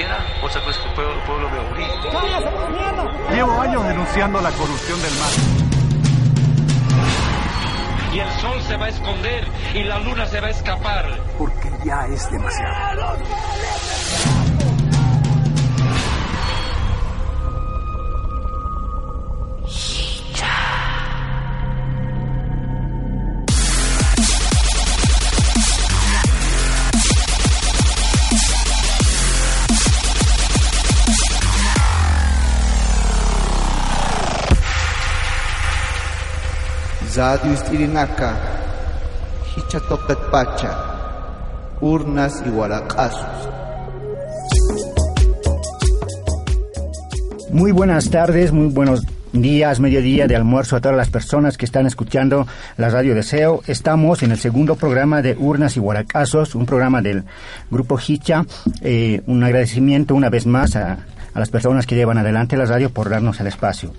quiera, otra cosa que el pueblo, el pueblo me obligue. Llevo años denunciando la corrupción del mar. Y el sol se va a esconder y la luna se va a escapar. Porque ya es demasiado. Muy buenas tardes, muy buenos días, mediodía de almuerzo a todas las personas que están escuchando la radio Deseo. Estamos en el segundo programa de Urnas y Huaracazos, un programa del grupo Hicha. Eh, un agradecimiento una vez más a las personas que llevan adelante la radio por darnos el espacio.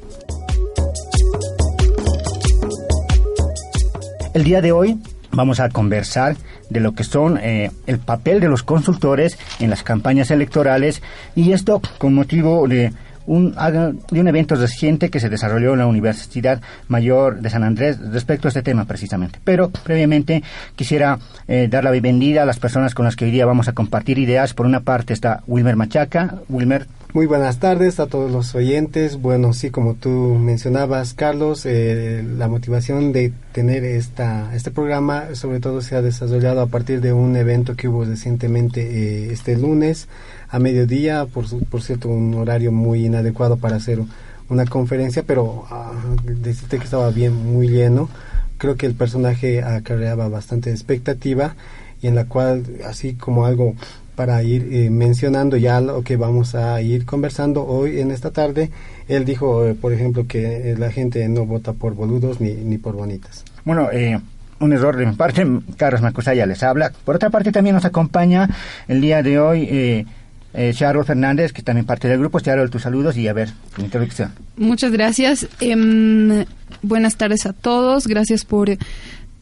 El día de hoy vamos a conversar de lo que son eh, el papel de los consultores en las campañas electorales y esto con motivo de un, de un evento reciente que se desarrolló en la Universidad Mayor de San Andrés respecto a este tema precisamente. Pero previamente quisiera eh, dar la bienvenida a las personas con las que hoy día vamos a compartir ideas. Por una parte está Wilmer Machaca. Wilmer. Muy buenas tardes a todos los oyentes. Bueno, sí, como tú mencionabas, Carlos, eh, la motivación de tener esta, este programa sobre todo se ha desarrollado a partir de un evento que hubo recientemente eh, este lunes a mediodía, por, por cierto, un horario muy inadecuado para hacer una conferencia, pero ah, decirte que estaba bien, muy lleno. Creo que el personaje acarreaba bastante expectativa y en la cual, así como algo para ir eh, mencionando ya lo que vamos a ir conversando hoy en esta tarde. Él dijo, eh, por ejemplo, que eh, la gente no vota por boludos ni, ni por bonitas. Bueno, eh, un error de mi parte, Carlos Macusaya les habla. Por otra parte, también nos acompaña el día de hoy eh, eh, Charol Fernández, que también parte del grupo. Charol, tus saludos y a ver, tu introducción. Muchas gracias. Em, buenas tardes a todos. Gracias por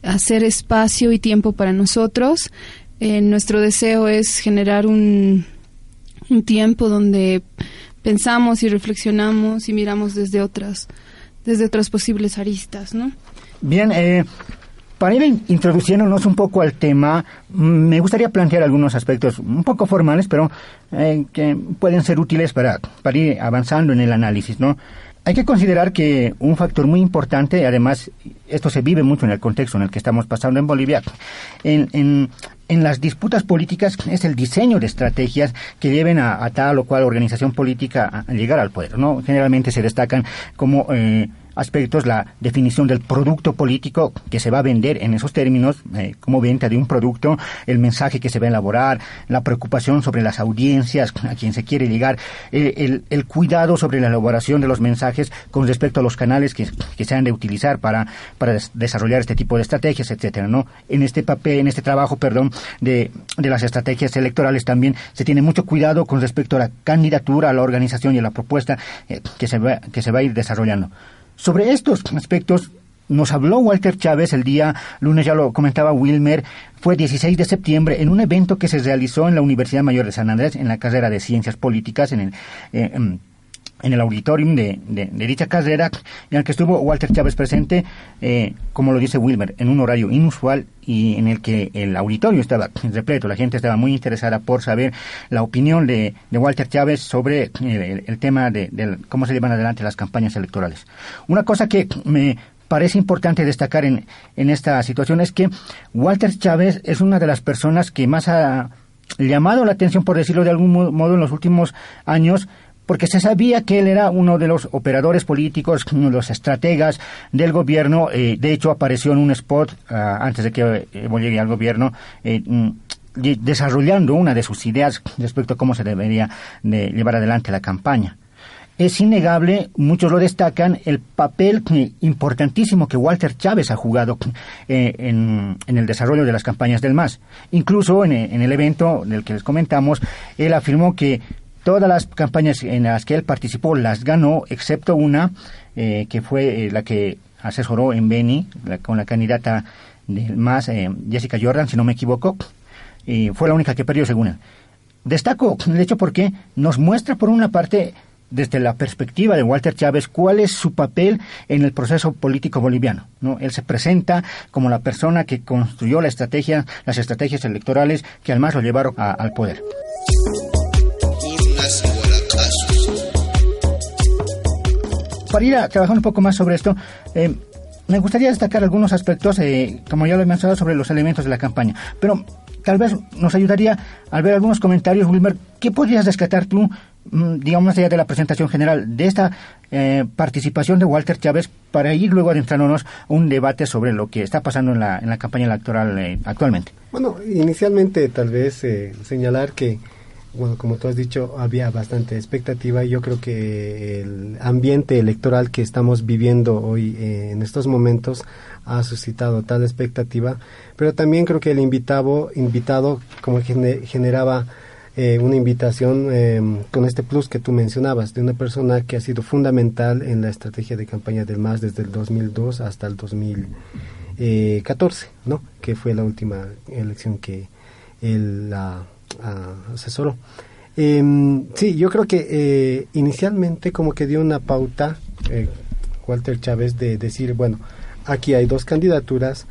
hacer espacio y tiempo para nosotros. Eh, nuestro deseo es generar un, un tiempo donde pensamos y reflexionamos y miramos desde otras desde otras posibles aristas, ¿no? Bien, eh, para ir in- introduciéndonos un poco al tema, mm, me gustaría plantear algunos aspectos un poco formales, pero eh, que pueden ser útiles para, para ir avanzando en el análisis, ¿no? Hay que considerar que un factor muy importante, además, esto se vive mucho en el contexto en el que estamos pasando en Bolivia, en, en, en las disputas políticas es el diseño de estrategias que lleven a, a tal o cual organización política a llegar al poder, ¿no? Generalmente se destacan como eh, aspectos la definición del producto político que se va a vender en esos términos eh, como venta de un producto, el mensaje que se va a elaborar, la preocupación sobre las audiencias a quien se quiere llegar, eh, el, el cuidado sobre la elaboración de los mensajes con respecto a los canales que, que se han de utilizar para, para des- desarrollar este tipo de estrategias, etcétera, ¿no? En este papel, en este trabajo, perdón, de, de las estrategias electorales también se tiene mucho cuidado con respecto a la candidatura, a la organización y a la propuesta eh, que se va, que se va a ir desarrollando. Sobre estos aspectos nos habló Walter Chávez el día lunes, ya lo comentaba Wilmer, fue 16 de septiembre en un evento que se realizó en la Universidad Mayor de San Andrés en la carrera de Ciencias Políticas en el eh, em, en el auditorium de, de, dicha carrera, en el que estuvo Walter Chávez presente, eh, como lo dice Wilmer, en un horario inusual y en el que el auditorio estaba repleto. La gente estaba muy interesada por saber la opinión de, de Walter Chávez sobre eh, el, tema de, de cómo se llevan adelante las campañas electorales. Una cosa que me parece importante destacar en, en esta situación es que Walter Chávez es una de las personas que más ha llamado la atención, por decirlo de algún mo- modo, en los últimos años porque se sabía que él era uno de los operadores políticos, uno de los estrategas del gobierno. Eh, de hecho, apareció en un spot ah, antes de que Evo llegue al gobierno. Eh, mm, desarrollando una de sus ideas respecto a cómo se debería de llevar adelante la campaña. Es innegable, muchos lo destacan, el papel importantísimo que Walter Chávez ha jugado eh, en, el desarrollo de las campañas del MAS. Incluso en, el evento del que les comentamos, él afirmó que todas las campañas en las que él participó las ganó, excepto una, eh, que fue eh, la que asesoró en Beni, con la candidata del MAS, Jessica Jordan, si no me equivoco, y fue la única que perdió según él. Destaco el hecho porque nos muestra por una parte desde la perspectiva de Walter Chávez, cuál es su papel en el proceso político boliviano. ¿no? Él se presenta como la persona que construyó la estrategia, las estrategias electorales que además lo llevaron al poder. Para ir a trabajar un poco más sobre esto, eh, me gustaría destacar algunos aspectos, eh, como ya lo he mencionado, sobre los elementos de la campaña. Pero tal vez nos ayudaría al ver algunos comentarios, Wilmer. ¿Qué podrías rescatar tú Mm, digamos, allá de la presentación general de esta eh, participación de Walter Chávez para ir luego adentrándonos un debate sobre lo que está pasando en la, en la campaña electoral eh, actualmente. Bueno, inicialmente tal vez eh, señalar que, bueno, como tú has dicho, había bastante expectativa yo creo que el ambiente electoral que estamos viviendo hoy en estos momentos ha suscitado tal expectativa, pero también creo que el invitado, invitado como generaba eh, una invitación eh, con este plus que tú mencionabas, de una persona que ha sido fundamental en la estrategia de campaña del MAS desde el 2002 hasta el 2014, ¿no? que fue la última elección que él la asesoró. Em, sí, yo creo que eh, inicialmente como que dio una pauta Walter Chávez de decir, bueno, aquí hay dos candidaturas,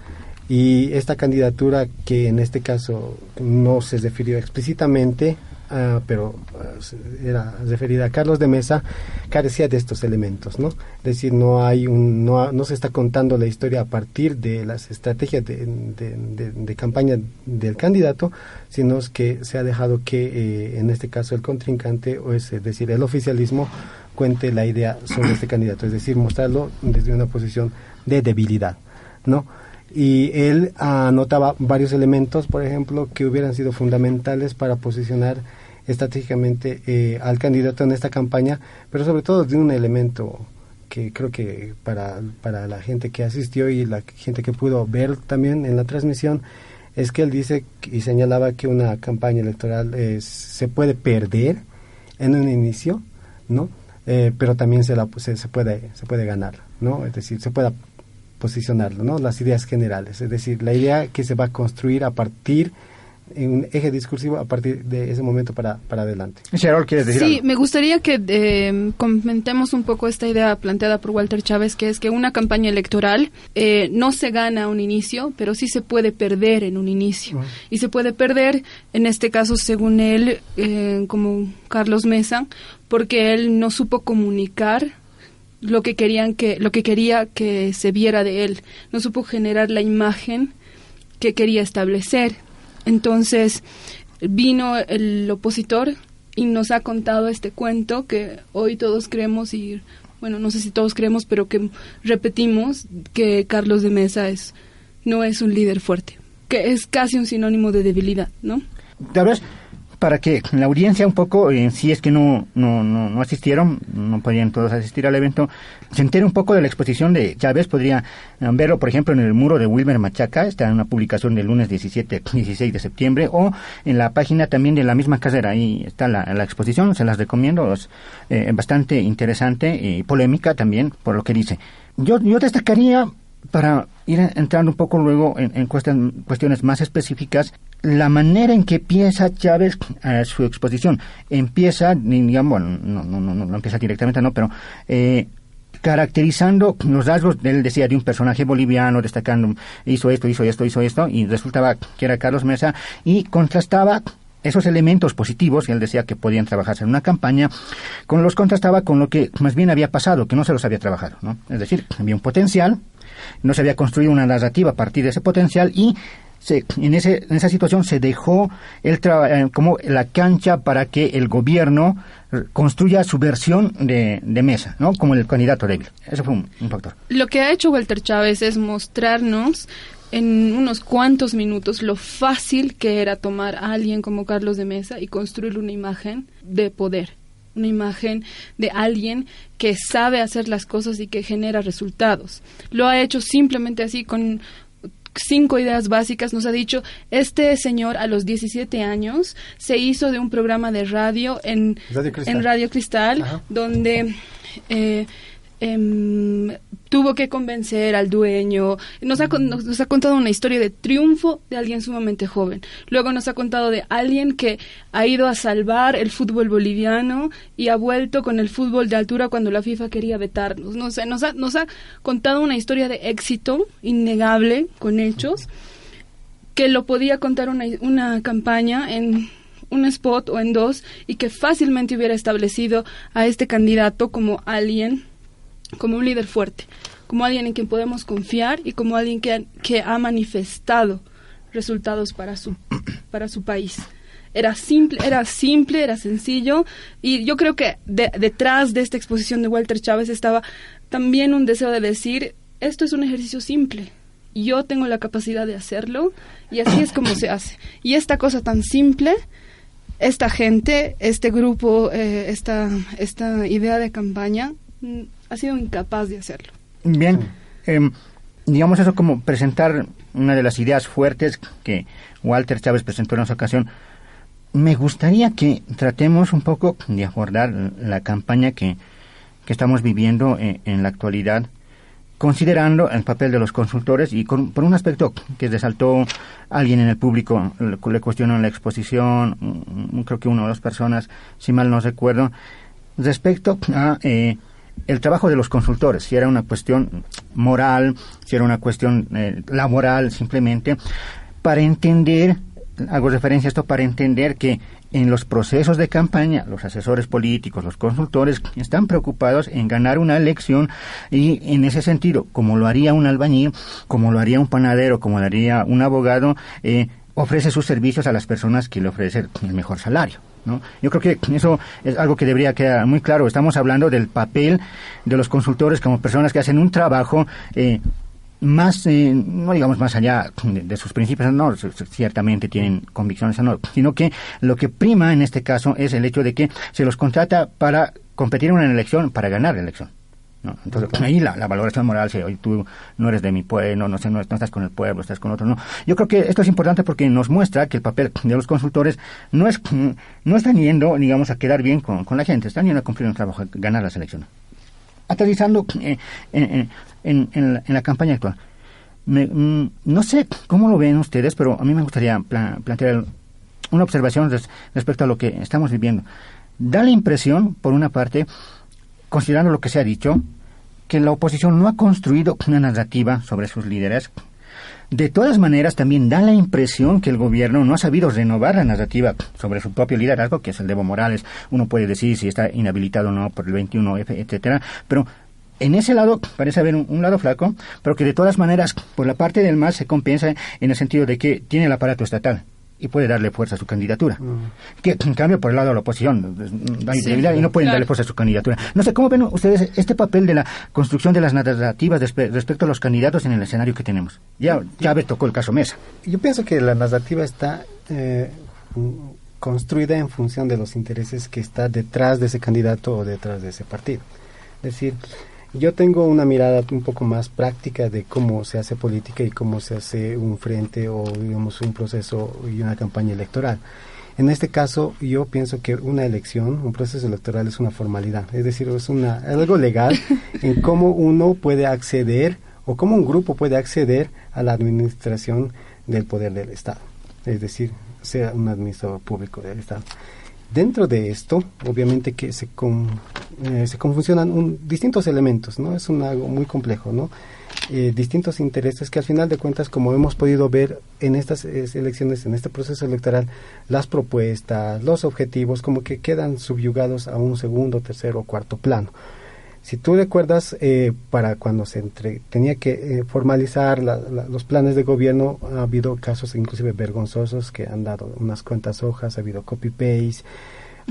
y esta candidatura que en este caso no se refirió explícitamente, uh, pero uh, era referida a Carlos de Mesa, carecía de estos elementos, ¿no? Es decir, no hay un, no, no se está contando la historia a partir de las estrategias de, de, de, campaña del candidato, sino que se ha dejado que eh, en este caso el contrincante, o es, es decir, el oficialismo, cuente la idea sobre este candidato, es decir, mostrarlo desde una posición de debilidad, ¿no? Y él anotaba varios elementos, por ejemplo, que hubieran sido fundamentales para posicionar estratégicamente eh, al candidato en esta campaña, pero sobre todo de un elemento que creo que para, para la gente que asistió y la gente que pudo ver también en la transmisión, es que él dice y señalaba que una campaña electoral eh, se puede perder en un inicio, ¿no? Eh, pero también se, la, se, se, puede, se puede ganar, ¿no? Es decir, se puede posicionarlo, ¿no? Las ideas generales, es decir, la idea que se va a construir a partir en un eje discursivo a partir de ese momento para, para adelante. ¿quieres decir Sí, me gustaría que eh, comentemos un poco esta idea planteada por Walter Chávez, que es que una campaña electoral eh, no se gana a un inicio, pero sí se puede perder en un inicio. Y se puede perder, en este caso, según él, eh, como Carlos Mesa, porque él no supo comunicar lo que querían que lo que quería que se viera de él. No supo generar la imagen que quería establecer. Entonces vino el opositor y nos ha contado este cuento que hoy todos creemos y bueno no sé si todos creemos pero que repetimos que Carlos de Mesa es no es un líder fuerte que es casi un sinónimo de debilidad no para que la audiencia un poco, eh, si es que no, no, no, asistieron, no podían todos asistir al evento, se entere un poco de la exposición de Chávez, podría eh, verlo, por ejemplo, en el muro de Wilmer Machaca, está en una publicación del lunes 17, 16 de septiembre, o en la página también de la misma casera, ahí está la, la exposición, se las recomiendo, es eh, bastante interesante y polémica también por lo que dice. Yo, yo destacaría para ir entrando un poco luego en, cuestiones más específicas, la manera en que empieza Chávez a su exposición. Empieza, digamos, no, no, no, no empieza directamente, no, pero eh, caracterizando los rasgos, él decía, de un personaje boliviano, destacando, hizo esto, hizo esto, hizo esto, y resultaba que era Carlos Mesa, y contrastaba esos elementos positivos, y él decía que podían trabajarse en una campaña, con los contrastaba con lo que más bien había pasado, que no se los había trabajado, ¿no? Es decir, había un potencial, no se había construido una narrativa a partir de ese potencial y se, en, ese, en esa situación se dejó el eh, como la cancha para que el gobierno construya su versión de, de mesa, ¿no? Como el candidato débil. Eso fue un, un factor. Lo que ha hecho Walter Chávez es mostrarnos en unos cuantos minutos lo fácil que era tomar a alguien como Carlos de Mesa y construir una imagen de poder, una imagen de alguien que sabe hacer las cosas y que genera resultados. Lo ha hecho simplemente así con cinco ideas básicas. Nos ha dicho, este señor a los 17 años se hizo de un programa de radio en Radio Cristal, en Radio Cristal donde... Eh, Em, tuvo que convencer al dueño. Nos ha, nos, ha contado una historia de triunfo de alguien sumamente joven. Luego nos ha contado de alguien que ha ido a salvar el fútbol boliviano y ha vuelto con el fútbol de altura cuando la FIFA quería vetarnos. No sé, nos, ha, nos ha contado una historia de éxito innegable con hechos que lo podía contar una, una campaña en un spot o en dos y que fácilmente hubiera establecido a este candidato como alguien como un líder fuerte, como alguien en quien podemos confiar y como alguien que, que ha manifestado resultados para su, para su país. Era simple, era simple, era sencillo y yo creo que detrás de esta exposición de Walter Chávez estaba también un deseo de decir, esto es un ejercicio simple, yo tengo la capacidad de hacerlo y así es como se hace. Y esta cosa tan simple, esta gente, este grupo, eh, esta, esta idea de campaña, mm, ha sido incapaz de hacerlo. Bien, em, digamos eso como presentar una de las ideas fuertes que Walter Chávez presentó en esa ocasión. Me gustaría que tratemos un poco de abordar la campaña que, que estamos viviendo en, en, la actualidad, considerando el papel de los consultores y con, por un aspecto que resaltó alguien en el público, le, le cuestionó en la exposición, creo que una o dos personas, si mal no recuerdo, respecto a eh, el trabajo de los consultores, si era una cuestión moral, si era una cuestión eh, laboral simplemente, para entender, hago referencia a esto, para entender que en los procesos de campaña, los asesores políticos, los consultores, están preocupados en ganar una elección y en ese sentido, como lo haría un albañil, como lo haría un panadero, como lo haría un abogado, eh, ofrece sus servicios a las personas que le ofrecen el mejor salario. ¿No? Yo creo que eso es algo que debería quedar muy claro. Estamos hablando del papel de los consultores como personas que hacen un trabajo eh, más, eh, no digamos más allá de, sus principios, no, ciertamente tienen convicciones, no, sino que lo que prima en este caso es el hecho de que se los contrata para competir en una elección, para ganar la elección. ¿No? Entonces, ahí la, valoración moral, si hoy tú no eres de mi pueblo, no, sé, no, estás con el pueblo, estás con otro, no. Yo creo que esto es importante porque nos muestra que el papel de los consultores no es no están yendo, digamos, a quedar bien con, la gente, están yendo a cumplir un trabajo, a ganar las elecciones. Aterrizando eh, en, en, la, campaña actual. Mm, no sé cómo lo ven ustedes, pero a mí me gustaría plantear una observación respecto a lo que estamos viviendo. Da la impresión, por una parte, considerando lo que se ha dicho, que la oposición no ha construido una narrativa sobre sus líderes. De todas maneras, también da la impresión que el gobierno no ha sabido renovar la narrativa sobre su propio liderazgo, que es el de Evo Morales. Uno puede decir si está inhabilitado o no por el 21F, etcétera, pero en ese lado parece haber un, lado flaco, pero que de todas maneras, por la parte del MAS se compensa en el sentido de que tiene el aparato estatal y puede darle fuerza a su candidatura. Mm. Que en cambio por el lado de la oposición hay debilidad y no pueden darle fuerza a su candidatura. No sé cómo ven ustedes este papel de la construcción de las narrativas respecto a los candidatos en el escenario que tenemos. Ya Chávez tocó el caso Mesa. Yo pienso que la narrativa está eh, construida en función de los intereses que está detrás de ese candidato o detrás de ese partido. Es decir, yo tengo una mirada un poco más práctica de cómo se hace política y cómo se hace un frente o digamos un proceso y una campaña electoral. En este caso, yo pienso que una elección, un proceso electoral es una formalidad, es decir, es una, algo legal en cómo uno puede acceder o cómo un grupo puede acceder a la administración del poder del Estado, es decir, sea un administrador público del Estado. Dentro de esto, obviamente que se, con, eh, confusionan distintos elementos, ¿no? Es un, algo muy complejo, ¿no? Eh, distintos intereses que al final de cuentas, como hemos podido ver en estas elecciones, en este proceso electoral, las propuestas, los objetivos, como que quedan subyugados a un segundo, tercero o cuarto plano. Si tú recuerdas, eh, para cuando se entre, tenía que eh, formalizar los planes de gobierno, ha habido casos inclusive vergonzosos que han dado unas cuantas hojas, ha habido copy-paste,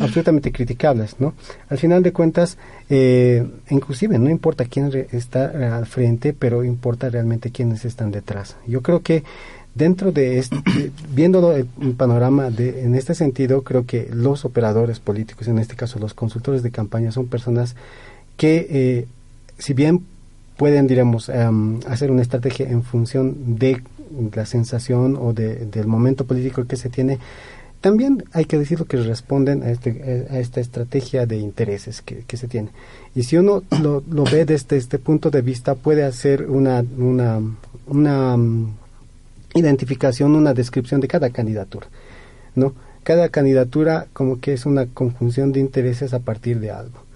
absolutamente criticables, ¿no? Al final de cuentas, eh, inclusive no importa quién está al frente, pero importa realmente quiénes están detrás. Yo creo que dentro de este, viéndolo el panorama de, en este sentido, creo que los operadores políticos, en este caso los consultores de campaña, son personas que, eh, si bien pueden, diremos, em, hacer una estrategia en función de la sensación o de, del momento político que se tiene, también hay que decir lo que responden a, este, esta estrategia de intereses que, se tiene. Y si uno lo, ve desde este punto de vista, puede hacer una, um, identificación, una descripción de cada candidatura, ¿no? Cada candidatura como que es una conjunción de intereses a partir de algo.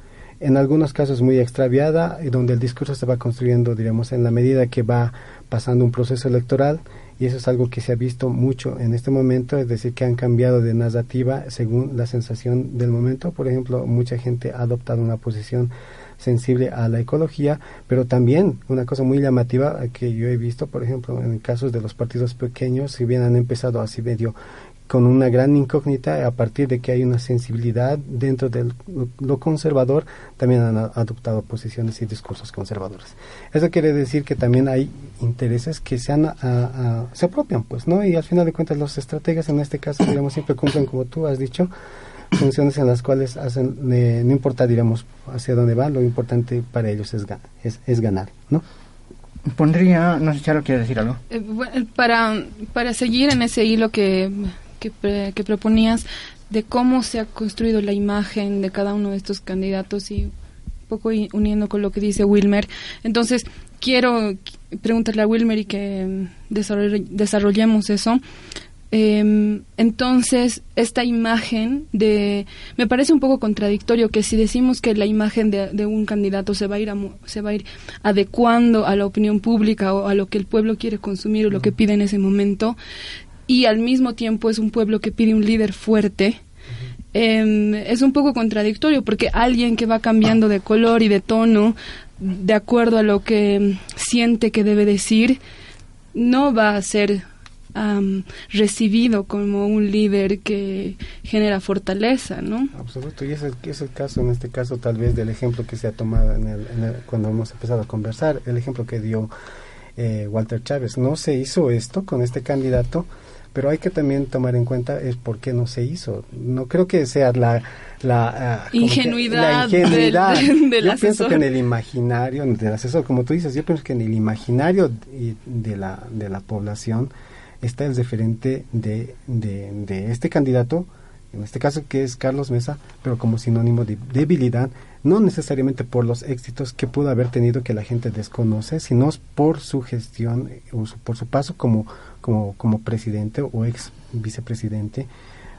En algunos casos muy extraviada, y donde el discurso se va construyendo, digamos, en la medida que va pasando un proceso electoral, y eso es algo que se ha visto mucho en este momento, es decir, que han cambiado de narrativa según la sensación del momento. Por ejemplo, mucha gente ha adoptado una posición sensible a la ecología, pero también una cosa muy llamativa que yo he visto, por ejemplo, en casos de los partidos pequeños, si bien han empezado así medio con una gran incógnita a partir de que hay una sensibilidad dentro de lo conservador, también han adoptado posiciones y discursos conservadores. Eso quiere decir que también hay intereses que se, han, se apropian, pues, ¿no? Y al final de cuentas los estrategas en este caso, digamos, siempre cumplen, como tú has dicho, funciones en las cuales hacen, no importa, digamos, hacia dónde van, lo importante para ellos es, es, es ganar, ¿no? Pondría, no sé si quiere decir algo. Eh, para, para seguir en ese hilo que que, proponías de cómo se ha construido la imagen de cada uno de estos candidatos y un poco uniendo con lo que dice Wilmer. Entonces, quiero preguntarle a Wilmer y que desarrollemos eso. Em, entonces, esta imagen de... Me parece un poco contradictorio que si decimos que la imagen de, un candidato se va, a ir se va a ir adecuando a la opinión pública o a lo que el pueblo quiere consumir o lo que pide en ese momento, y al mismo tiempo es un pueblo que pide un líder fuerte. Em, es un poco contradictorio porque alguien que va cambiando de color y de tono de acuerdo a lo que siente que debe decir no va a ser recibido como un líder que genera fortaleza, ¿no? Absoluto, y ese es el caso, en este caso tal vez del ejemplo que se ha tomado en el, cuando hemos empezado a conversar, el ejemplo que dio eh, Walter Chávez. No se hizo esto con este candidato pero hay que también tomar en cuenta es por qué no se hizo. No creo que sea la la, ah, ingenuidad, yo pienso que en el imaginario del asesor, como tú dices, yo pienso que en el imaginario de la, de la población está el referente de, de, de este candidato, en este caso que es Carlos Mesa, pero como sinónimo de debilidad, no necesariamente por los éxitos que pudo haber tenido que la gente desconoce, sino por su gestión o por su paso como como, como presidente o ex vicepresidente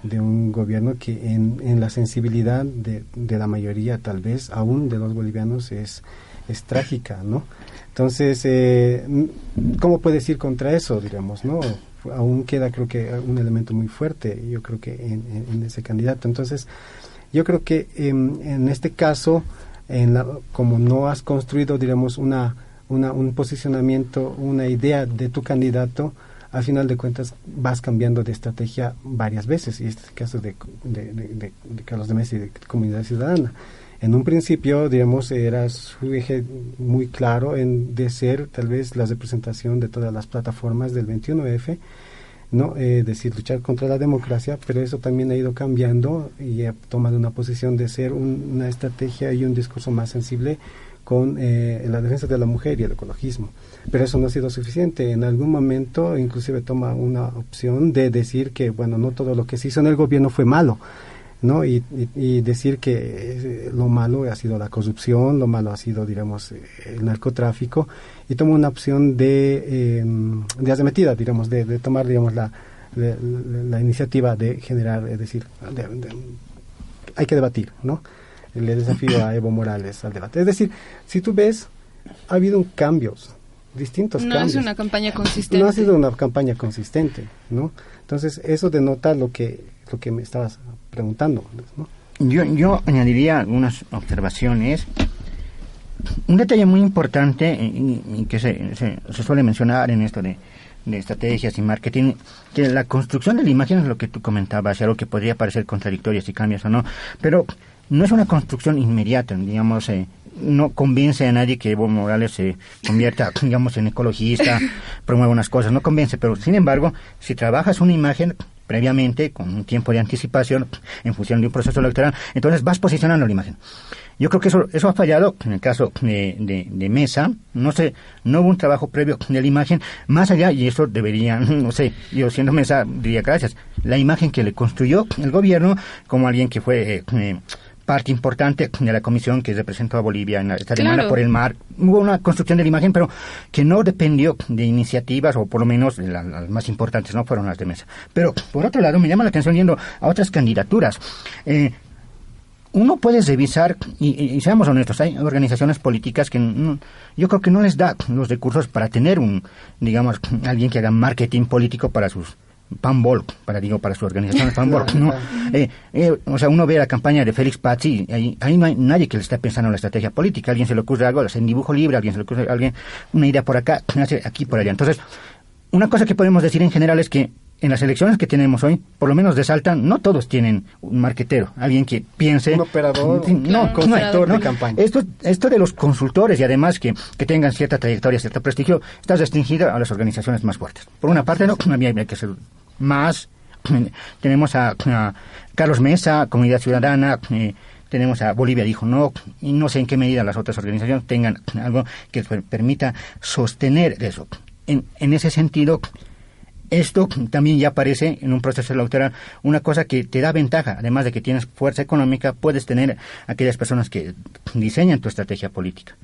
de un gobierno que en, en la sensibilidad de, de, la mayoría, tal vez aún de los bolivianos, es, es trágica, ¿no? Entonces, eh, ¿cómo puedes ir contra eso, digamos, no? Aún queda, creo que, un elemento muy fuerte, yo creo que en, en ese candidato. Entonces, yo creo que em, en este caso, en la, como no has construido, digamos, una, una, un posicionamiento, una idea de tu candidato, al final de cuentas vas cambiando de estrategia varias veces, y este es el caso de, Carlos de Messi, de Comunidad Ciudadana. En un principio, digamos, era su eje muy claro en de ser tal vez la representación de todas las plataformas del 21F, ¿no? Eh, decir, luchar contra la democracia, pero eso también ha ido cambiando y ha tomado una posición de ser una estrategia y un discurso más sensible con eh, la defensa de la mujer y el ecologismo. Pero eso no ha sido suficiente. En algún momento inclusive toma una opción de decir que, bueno, no todo lo que se hizo en el gobierno fue malo. ¿no? Y, decir que eh, lo malo ha sido la corrupción, lo malo ha sido, digamos, el narcotráfico, y toma una opción de, eh, de arremetida, digamos, de, de, tomar, digamos, la, la, iniciativa de generar, es decir, hay que debatir, ¿no? Le desafío a Evo Morales al debate. Es decir, si tú ves, ha habido cambios, distintos cambios. No es una campaña consistente. No ha sido una campaña consistente, ¿no? Entonces, eso denota lo que, lo que me estabas preguntando, ¿no? Yo, yo añadiría algunas observaciones. un detalle muy importante y, que se, se, suele mencionar en esto de, de, estrategias y marketing, que la construcción de la imagen es lo que tú comentabas, algo que podría parecer contradictorio si cambias o no, pero no es una construcción inmediata, digamos, eh, no convence a nadie que Evo Morales se convierta, digamos, en ecologista, promueva unas cosas, no convence, pero sin embargo, si trabajas una imagen previamente, con un tiempo de anticipación, en función de un proceso electoral, entonces vas posicionando la imagen. Yo creo que eso, eso ha fallado en el caso de, de, Mesa. No sé, no hubo un trabajo previo de la imagen. Más allá, y eso debería, no sé, yo siendo Mesa diría gracias, la imagen que le construyó el gobierno como alguien que fue eh, parte importante de la comisión que representó a Bolivia en esta demanda por el mar. Hubo una construcción de la imagen, pero que no dependió de iniciativas, o por lo menos las, más importantes no fueron las de mesa. Pero, por otro lado, me llama la atención yendo a otras candidaturas. Eh, uno puede revisar, y, seamos honestos, hay organizaciones políticas que yo creo que no les da los recursos para tener un, digamos, alguien que haga marketing político para sus Panbol, para digo para su organización Panbol, ¿no? Eh, eh, o sea, uno ve la campaña de Félix Pazzi, ahí, ahí no hay nadie que le esté pensando en la estrategia política, alguien se le ocurre algo, en dibujo libre, alguien se le ocurre alguien una idea por acá, aquí por allá. Entonces, una cosa que podemos decir en general es que en las elecciones que tenemos hoy, por lo menos de Salta, no todos tienen un marquetero, alguien que piense... Un operador, no, no, de campaña. Esto, esto de los consultores y además que, que tengan cierta trayectoria, cierto prestigio, está restringido a las organizaciones más fuertes. Por una parte, no, había que ser más. tenemos a, Carlos Mesa, Comunidad Ciudadana, eh, tenemos a Bolivia dijo no, y no sé en qué medida las otras organizaciones tengan algo que permita sostener eso. En, en ese sentido, esto también ya aparece en un proceso electoral, una cosa que te da ventaja, además de que tienes fuerza económica, puedes tener aquellas personas que diseñan tu estrategia política.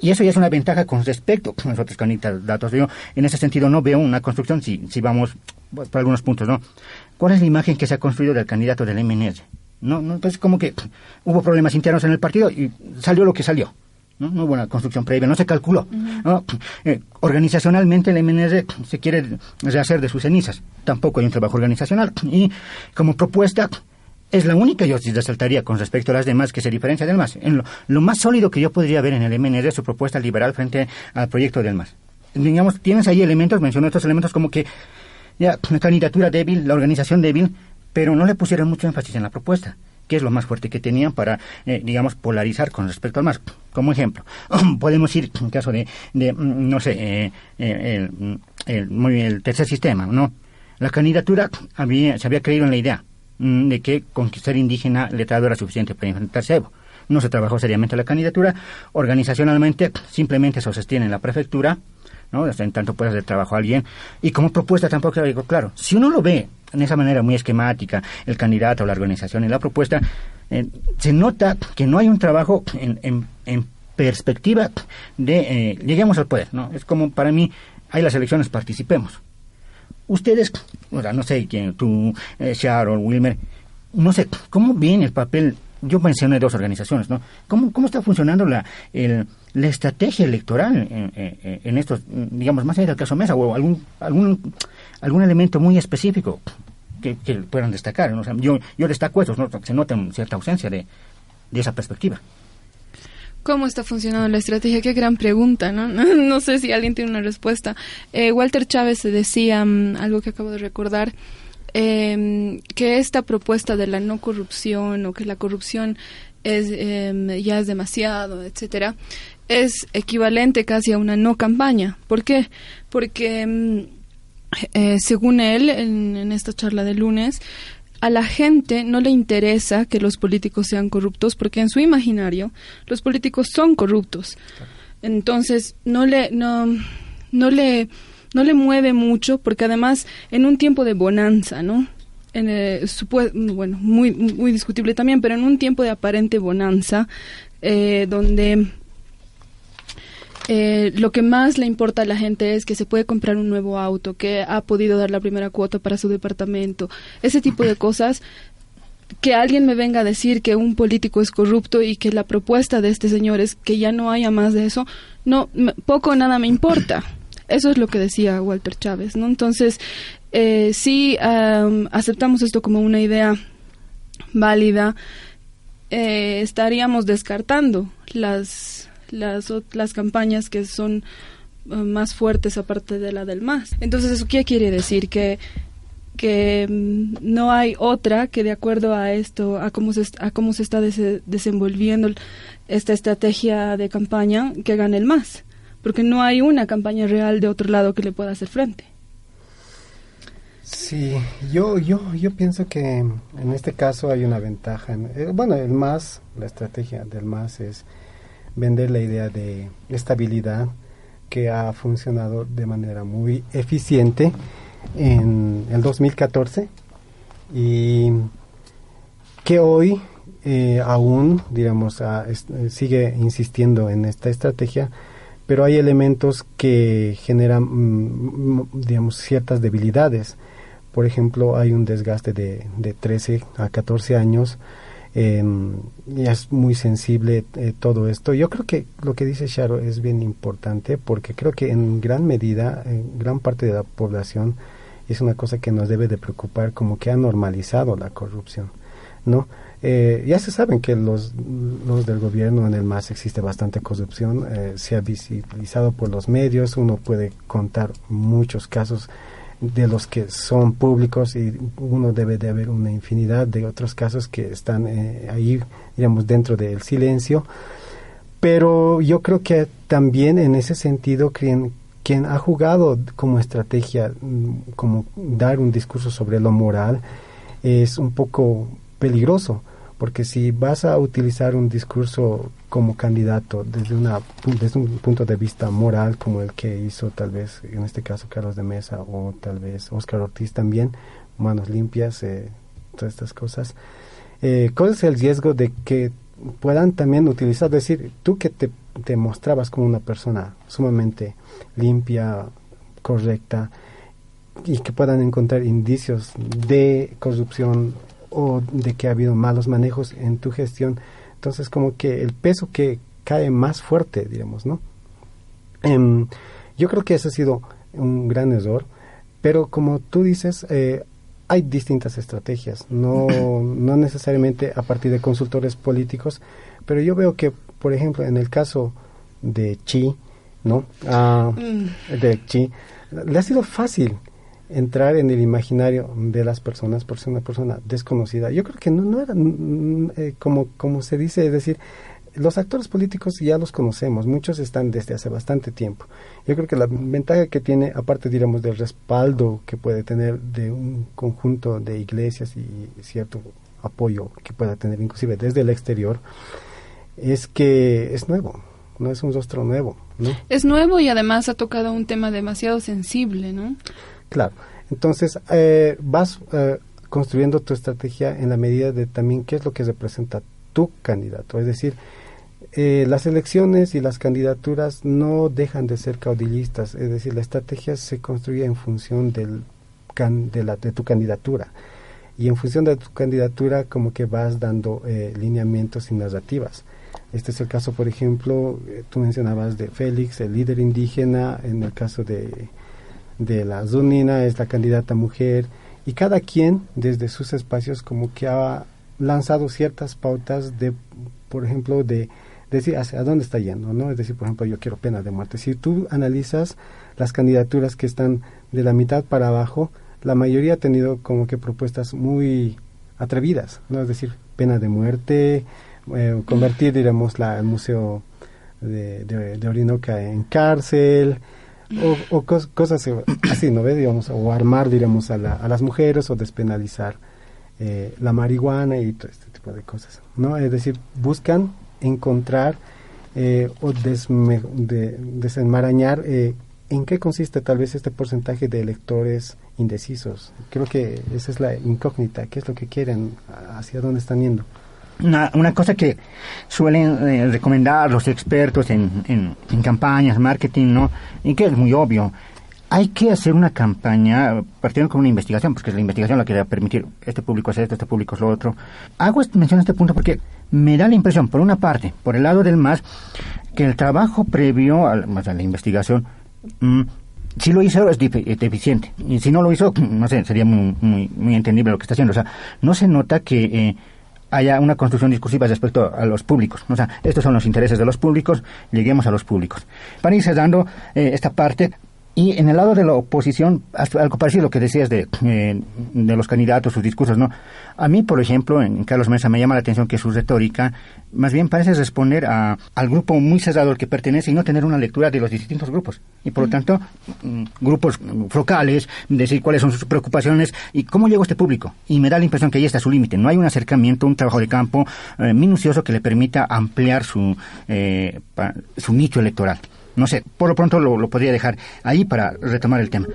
Y eso ya es una ventaja con respecto a los otros candidatos. Yo en ese sentido no veo una construcción, si, si vamos por algunos puntos, ¿no? ¿Cuál es la imagen que se ha construido del candidato del MNS? No, no, pues como que hubo problemas internos en el partido y salió lo que salió. ¿No? no hubo una construcción previa, no se calculó. Eh, organizacionalmente el MNR se quiere rehacer de sus cenizas, tampoco hay un trabajo organizacional. Y como propuesta es la única yo resaltaría con respecto a las demás que se diferencia del MAS. En lo, más sólido que yo podría ver en el MNR es su propuesta liberal frente al proyecto del MAS. Digamos, tienes ahí elementos, menciono estos elementos como que ya, una candidatura débil, la organización débil, pero no le pusieron mucho énfasis en la propuesta que es lo más fuerte que tenían para, eh, digamos, polarizar con respecto al MAS. Como ejemplo, podemos ir en caso de, mm, no sé, eh, eh, el, el, el, tercer sistema, ¿no? La candidatura había, se había creído en la idea mm, de que conquistar indígena letrado era suficiente para enfrentarse a Evo. No se trabajó seriamente la candidatura. Organizacionalmente, simplemente se sostiene en la prefectura, En tanto puede hacer trabajo a alguien. Y como propuesta tampoco digo, claro, si uno lo ve en esa manera muy esquemática, el candidato, la organización y la propuesta, eh, se nota que no hay un trabajo en, en, perspectiva de eh, lleguemos al poder, ¿no? Es como para mí, hay las elecciones, participemos. Ustedes, o sea, no sé quién, tú, eh, Sharon, Wilmer, no sé, ¿cómo viene el papel? Yo mencioné dos organizaciones, ¿no? ¿Cómo, cómo está funcionando la, el, la estrategia electoral en, en, estos, digamos, más allá del caso Mesa o algún, algún algún elemento muy específico que, puedan destacar. yo, yo destaco eso, se nota cierta ausencia de, esa perspectiva. ¿Cómo está funcionando la estrategia? Qué gran pregunta, ¿no? No, sé si alguien tiene una respuesta. Eh, Walter Chávez decía mm, algo que acabo de recordar, em, que esta propuesta de la no corrupción o que la corrupción es em, ya es demasiado, etcétera, es equivalente casi a una no campaña. ¿Por qué? Porque em, eh, según él, en, esta charla de lunes, a la gente no le interesa que los políticos sean corruptos porque en su imaginario los políticos son corruptos. Entonces, no le, no, no le, no le mueve mucho porque además en un tiempo de bonanza, ¿no? En bueno, muy, muy discutible también, pero en un tiempo de aparente bonanza, eh, donde eh, lo que más le importa a la gente es que se puede comprar un nuevo auto, que ha podido dar la primera cuota para su departamento, ese tipo de cosas. Que alguien me venga a decir que un político es corrupto y que la propuesta de este señor es que ya no haya más de eso, no, poco o nada me importa. Eso es lo que decía Walter Chávez, ¿no? Entonces, eh, sí aceptamos esto como una idea válida, eh, estaríamos descartando las las, las campañas que son eh, más fuertes aparte de la del MAS. Entonces, ¿eso qué quiere decir? Que que mm, no hay otra que de acuerdo a esto, a cómo se, a cómo se está desenvolviendo esta estrategia de campaña, que gane el más, porque no hay una campaña real de otro lado que le pueda hacer frente. Sí, yo, yo, yo pienso que en este caso hay una ventaja. Eh, bueno, el más, la estrategia del más es vender la idea de estabilidad que ha funcionado de manera muy eficiente en el 2014 y que hoy eh, aún, digamos, eh, sigue insistiendo en esta estrategia, pero hay elementos que generan, mm, digamos, ciertas debilidades. Por ejemplo, hay un desgaste de, de 13 a 14 años eh, y es muy sensible eh, todo esto. Yo creo que lo que dice Sharo es bien importante porque creo que en gran medida, en gran parte de la población, es una cosa que nos debe de preocupar como que ha normalizado la corrupción, ¿no? Eh, ya se saben que los, los del gobierno en el MAS existe bastante corrupción, eh, se ha visibilizado por los medios, uno puede contar muchos casos de los que son públicos y uno debe de haber una infinidad de otros casos que están eh, ahí, digamos, dentro del silencio. Pero yo creo que también en ese sentido quien, quien ha jugado como estrategia, mm, como dar un discurso sobre lo moral, es un poco peligroso porque si vas a utilizar un discurso como candidato desde, una, desde un punto de vista moral como el que hizo tal vez en este caso Carlos de Mesa o tal vez Oscar Ortiz también, manos limpias, eh, todas estas cosas, eh, ¿cuál es el riesgo de que puedan también utilizar, decir, tú que te, te mostrabas como una persona sumamente limpia, correcta, y que puedan encontrar indicios de corrupción o de que ha habido malos manejos en tu gestión. Entonces, como que el peso que cae más fuerte, digamos, ¿no? Em, yo creo que ese ha sido un gran error, pero como tú dices, eh, hay distintas estrategias, no, no necesariamente a partir de consultores políticos, pero yo veo que, por ejemplo, en el caso de Chi, ¿no? Mm. de Chi, le ha sido fácil entrar en el imaginario de las personas por ser una persona desconocida. Yo creo que no, era eh, como, como se dice, es decir, los actores políticos ya los conocemos, muchos están desde hace bastante tiempo. Yo creo que la ventaja que tiene, aparte, digamos, del respaldo que puede tener de un conjunto de iglesias y cierto apoyo que pueda tener inclusive desde el exterior, es que es nuevo, no es un rostro nuevo. ¿no? Es nuevo y además ha tocado un tema demasiado sensible, ¿no? Claro. Entonces, eh, vas eh, construyendo tu estrategia en la medida de también qué es lo que representa tu candidato. Es decir, eh, las elecciones y las candidaturas no dejan de ser caudillistas. Es decir, la estrategia se construye en función de, la, de tu candidatura. Y en función de tu candidatura, como que vas dando lineamientos y narrativas. Este es el caso, por ejemplo, tú mencionabas de Félix, el líder indígena, en el caso de de la Zunina es la candidata mujer y cada quien desde sus espacios como que ha lanzado ciertas pautas de, por ejemplo, de decir hacia dónde está yendo, ¿no? Es decir, por ejemplo, yo quiero pena de muerte. Si tú analizas las candidaturas que están de la mitad para abajo, la mayoría ha tenido como que propuestas muy atrevidas, ¿no? Es decir, pena de muerte, eh, convertir, diremos, la, el museo de, de, de Orinoca en cárcel, o, cosas así, ¿no? Digamos, o armar, digamos, a, a las mujeres o despenalizar eh, la marihuana y todo este tipo de cosas, ¿no? Es decir, buscan encontrar eh, o desenmarañar eh, en qué consiste tal vez este porcentaje de electores indecisos. Creo que esa es la incógnita, qué es lo que quieren, hacia dónde están yendo una, cosa que suelen eh, recomendar los expertos en, en, campañas, marketing, ¿no? Y que es muy obvio. Hay que hacer una campaña partiendo con una investigación, porque es la investigación la que va a permitir este público es esto, este público es lo otro. Hago mención a este punto porque me da la impresión, por una parte, por el lado del MAS, que el trabajo previo a, la investigación mm, si lo hizo es deficiente. Y si no lo hizo, no sé, sería muy, muy, muy entendible lo que está haciendo. O sea, no se nota que eh, haya una construcción discursiva respecto a los públicos. O sea, estos son los intereses de los públicos, lleguemos a los públicos. Para ir cerrando eh, esta parte, y en el lado de la oposición, algo parecido a lo que decías de, eh, de los candidatos, sus discursos, ¿no? A mí, por ejemplo, en Carlos Mesa me llama la atención que su retórica más bien parece responder a, al grupo muy cerrado al que pertenece y no tener una lectura de los distintos grupos. Y por lo tanto, mm, grupos focales, decir cuáles son sus preocupaciones y cómo llegó este público. Y me da la impresión que ahí está su límite. No hay un acercamiento, un trabajo de campo eh, minucioso que le permita ampliar su, eh, su nicho electoral. No sé, por lo pronto lo, podría dejar ahí para retomar el tema.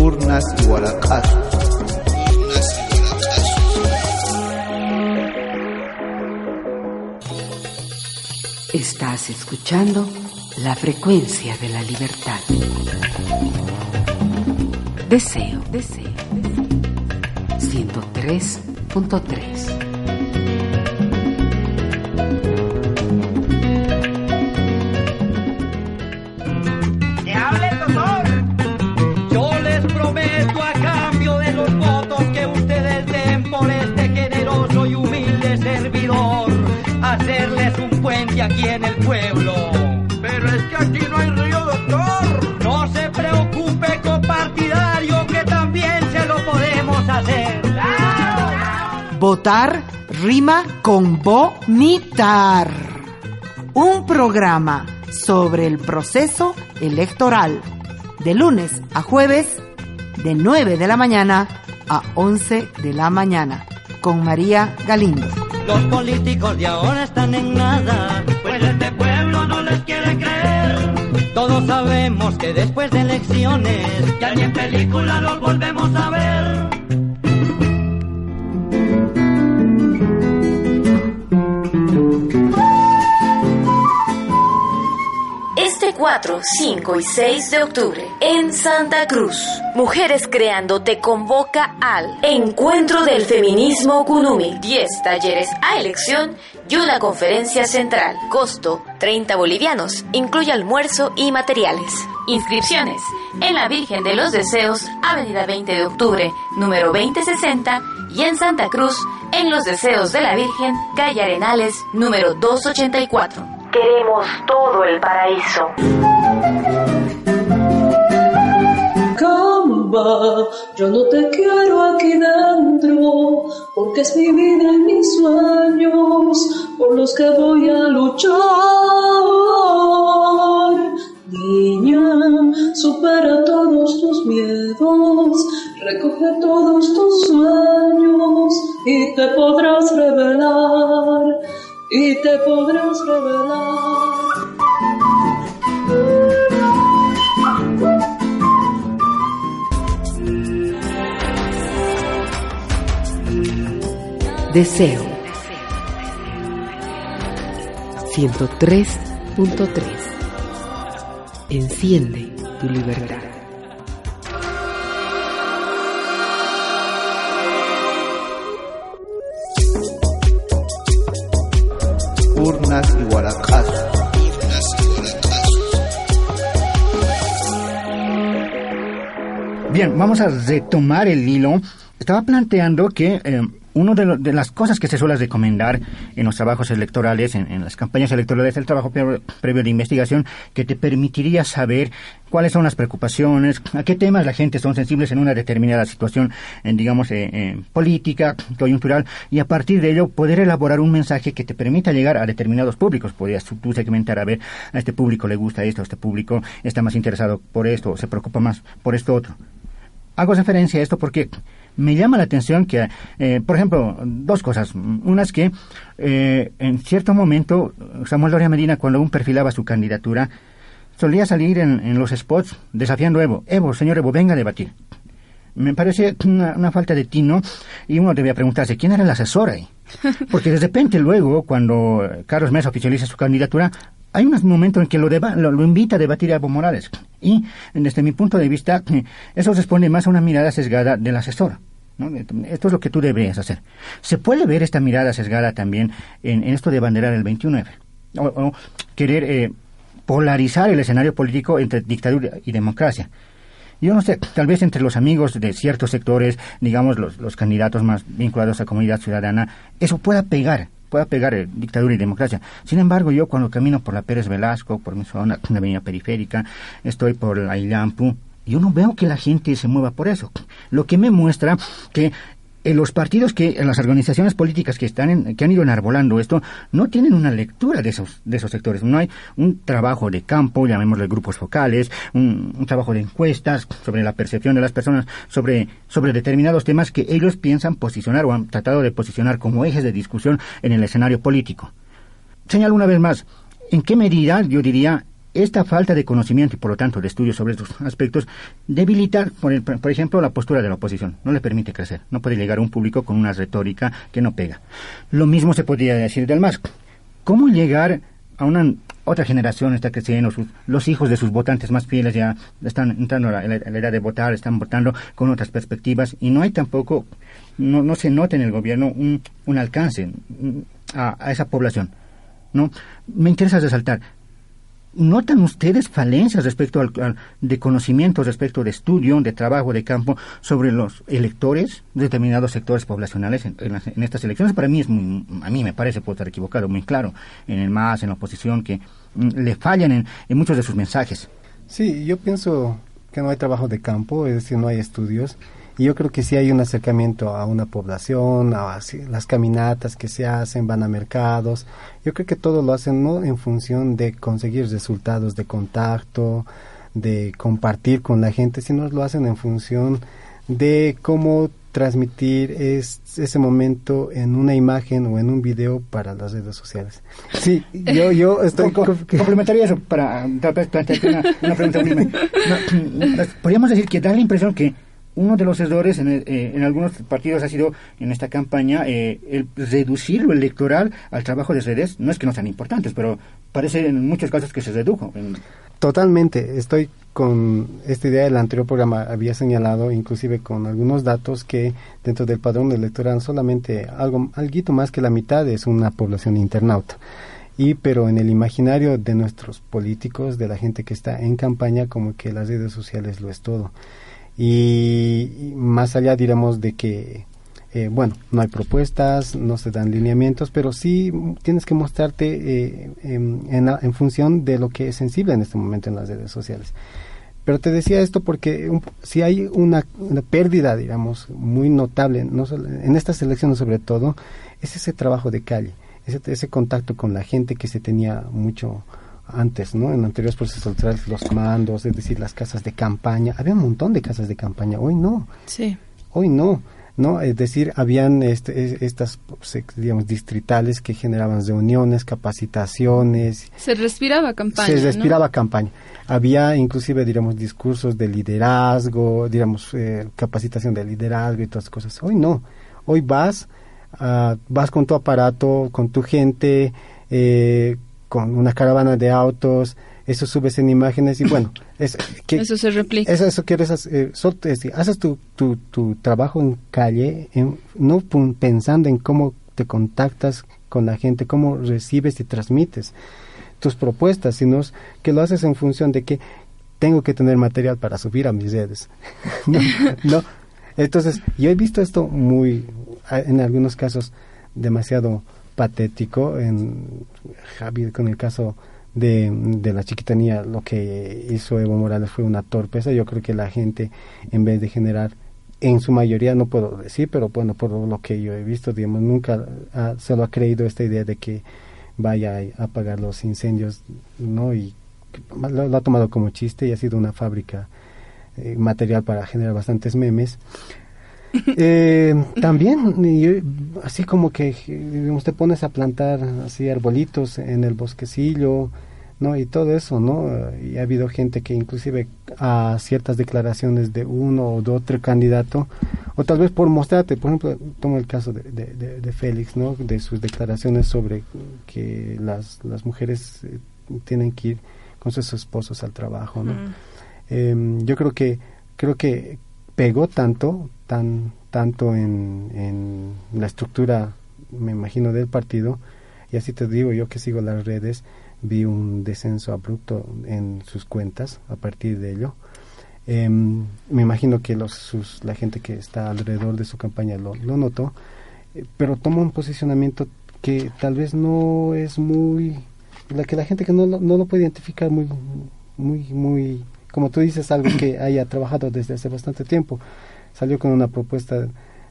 Urnas y Estás escuchando la frecuencia de la libertad. Deseo, deseo. 103.3. aquí en el pueblo. Pero es que aquí no hay río, doctor. No se preocupe, compartidario, que también se lo podemos hacer. Votar rima con vomitar. Un programa sobre el proceso electoral. De lunes a jueves, de 9 de la mañana a 11 de la mañana. Con María Galindo. Los políticos de ahora están en nada, pues este pueblo no les quiere creer. Todos sabemos que después de elecciones, ya ni en película los volvemos a ver. 4, 5 y 6 de octubre en Santa Cruz. Mujeres Creando te convoca al Encuentro del Feminismo Kunumi. 10 talleres a elección y una conferencia central. Costo 30 bolivianos. Incluye almuerzo y materiales. Inscripciones en la Virgen de los Deseos, Avenida 20 de Octubre, número 2060 y en Santa Cruz, en Los Deseos de la Virgen, calle Arenales, número 284. Queremos todo el paraíso. Camba, yo no te quiero aquí dentro, porque es mi vida y mis sueños por los que voy a luchar. Niña, supera todos tus miedos, recoge todos te podrás revelar. Deseo 103.3 Enciende tu libertad. Vamos a retomar el hilo. Estaba planteando que eh, una de, las cosas que se suele recomendar en los trabajos electorales, en, las campañas electorales, es el trabajo previo, de investigación que te permitiría saber cuáles son las preocupaciones, a qué temas la gente son sensibles en una determinada situación, en, digamos, eh, política, coyuntural, y a partir de ello poder elaborar un mensaje que te permita llegar a determinados públicos. Podrías tú segmentar a ver, a este público le gusta esto, a este público está más interesado por esto, o se preocupa más por esto otro. Hago referencia a esto porque me llama la atención que, eh, por ejemplo, dos cosas. Una es que eh, en cierto momento Samuel Doria Medina, cuando aún perfilaba su candidatura, solía salir en, los spots desafiando a Evo. Evo, señor Evo, venga a debatir. Me parece una, falta de tino y uno debía preguntarse quién era el asesor ahí. Porque de repente luego, cuando Carlos Mesa oficializa su candidatura, hay un momento en que lo, lo, invita a debatir a Evo Morales. Y desde mi punto de vista, eso responde más a una mirada sesgada del asesor. Esto es lo que tú deberías hacer. Se puede ver esta mirada sesgada también en, esto de banderar el 29. O, querer eh, polarizar el escenario político entre dictadura y democracia. yo no sé, tal vez entre los amigos de ciertos sectores, digamos los, los candidatos más vinculados a comunidad ciudadana, eso pueda pegar, pueda pegar dictadura y democracia. Sin embargo, yo cuando camino por la Pérez Velasco, por mi zona, una avenida periférica, estoy por la Ilampu, yo no veo que la gente se mueva por eso. Lo que me muestra que en los partidos que, en las organizaciones políticas que están en, que han ido enarbolando esto, no tienen una lectura de esos, de esos sectores. No hay un trabajo de campo, llamémosle grupos focales, un, un trabajo de encuestas sobre la percepción de las personas, sobre, sobre determinados temas que ellos piensan posicionar o han tratado de posicionar como ejes de discusión en el escenario político. Señalo una vez más, ¿en qué medida yo diría esta falta de conocimiento y por lo tanto de estudio sobre estos aspectos debilita, por, ejemplo, la postura de la oposición. No le permite crecer. No puede llegar a un público con una retórica que no pega. Lo mismo se podría decir del MAS. ¿Cómo llegar a una otra generación está creciendo, sus- los hijos de sus votantes más fieles ya están entrando a la, a edad de votar, están votando con otras perspectivas y no hay tampoco, no, no se nota en el gobierno un, alcance mm, a, a esa población. ¿no? Me interesa resaltar, ¿Notan ustedes falencias respecto al, de conocimiento, respecto de estudio, de trabajo de campo sobre los electores de determinados sectores poblacionales en, en las- en estas elecciones? Para mí es muy- a mí me parece, puedo estar equivocado, muy claro, en el MAS, en la oposición, que mm, le fallan en, en muchos de sus mensajes. Sí, yo pienso que no hay trabajo de campo, es decir, no hay estudios. Y yo creo que sí hay un acercamiento a una población, a las caminatas que se hacen, van a mercados. Yo creo que todo lo hacen no en función de conseguir resultados de contacto, de compartir con la gente, sino lo hacen en función de cómo transmitir es, ese momento en una imagen o en un video para las redes sociales. Sí, yo, yo estoy... Co- co- complementaría eso para plantearte una, una pregunta. No, podríamos decir que da la impresión que uno de los errores en, eh, en algunos partidos ha sido en esta campaña eh, el reducir lo electoral al trabajo de redes. No es que no sean importantes, pero parece en muchos casos que se redujo. En- Totalmente, estoy con esta idea del anterior programa había señalado, inclusive con algunos datos que dentro del padrón electoral solamente algo alguito más que la mitad es una población internauta. Y pero en el imaginario de nuestros políticos, de la gente que está en campaña, como que las redes sociales lo es todo. Y, más allá, diremos, de que eh, bueno, no hay propuestas, no se dan lineamientos, pero sí tienes que mostrarte eh, en, en en función de lo que es sensible en este momento en las redes sociales. Pero te decía esto porque un- si hay una, una pérdida, digamos, muy notable, no solo- en estas elecciones sobre todo, es ese trabajo de calle, ese, ese contacto con la gente que se tenía mucho antes, ¿no? En anteriores procesos electorales, los comandos, es decir, las casas de campaña. Había un montón de casas de campaña, hoy no. Sí. Hoy no, ¿no? Es decir, habían este, es- estas, pues, digamos, distritales que generaban reuniones, capacitaciones, Se respiraba campaña. se ¿no? respiraba campaña. Había inclusive, digamos, discursos de liderazgo, digamos, eh, capacitación de liderazgo y todas esas cosas. Hoy no. Hoy vas, ah, vas con tu aparato, con tu gente, eh, con una caravana de autos, eso subes en imágenes y bueno, es, que, Eso se replica. eso, eso quieres hacer, eh, sol- es decir, haces tu, tu, tu trabajo en calle, en- no pensando en cómo te contactas con la gente, cómo recibes y transmites tus propuestas, sino que lo haces en función de que tengo que tener material para subir a mis redes. no, no. Entonces, yo he visto esto muy, en algunos casos, demasiado patético. En Javi, con el caso de, de la chiquitanía, lo que hizo Evo Morales fue una torpeza. Yo creo que la gente, en vez de generar, en su mayoría, no puedo decir, pero bueno, por lo que yo he visto, digamos, nunca ah, se lo ha creído esta idea de que vaya a apagar los incendios, ¿no? Y lo, lo ha tomado como chiste y ha sido una fábrica eh, material para generar bastantes memes. Eh, también, así como que digamos, te pones a plantar así arbolitos en el bosquecillo, ¿no? Y todo eso, ¿no? Y ha habido gente que inclusive a ciertas declaraciones de uno o de otro candidato, o tal vez por mostrarte, por ejemplo, tomo el caso de, de, de- de Félix, ¿no? De sus declaraciones sobre que las, las mujeres eh, tienen que ir con sus esposos al trabajo, ¿no? Mm. Em, yo creo que creo que pegó tanto tan tanto en, la estructura me imagino del partido. Y así te digo yo que sigo las redes vi un descenso abrupto en sus cuentas a partir de ello. Em, me imagino que los, sus, la gente que está alrededor de su campaña lo, notó, eh, pero toma un posicionamiento que tal vez no es muy, la que la gente que no, no lo puede identificar muy, muy, muy, como tú dices, algo que haya trabajado desde hace bastante tiempo. Salió con una propuesta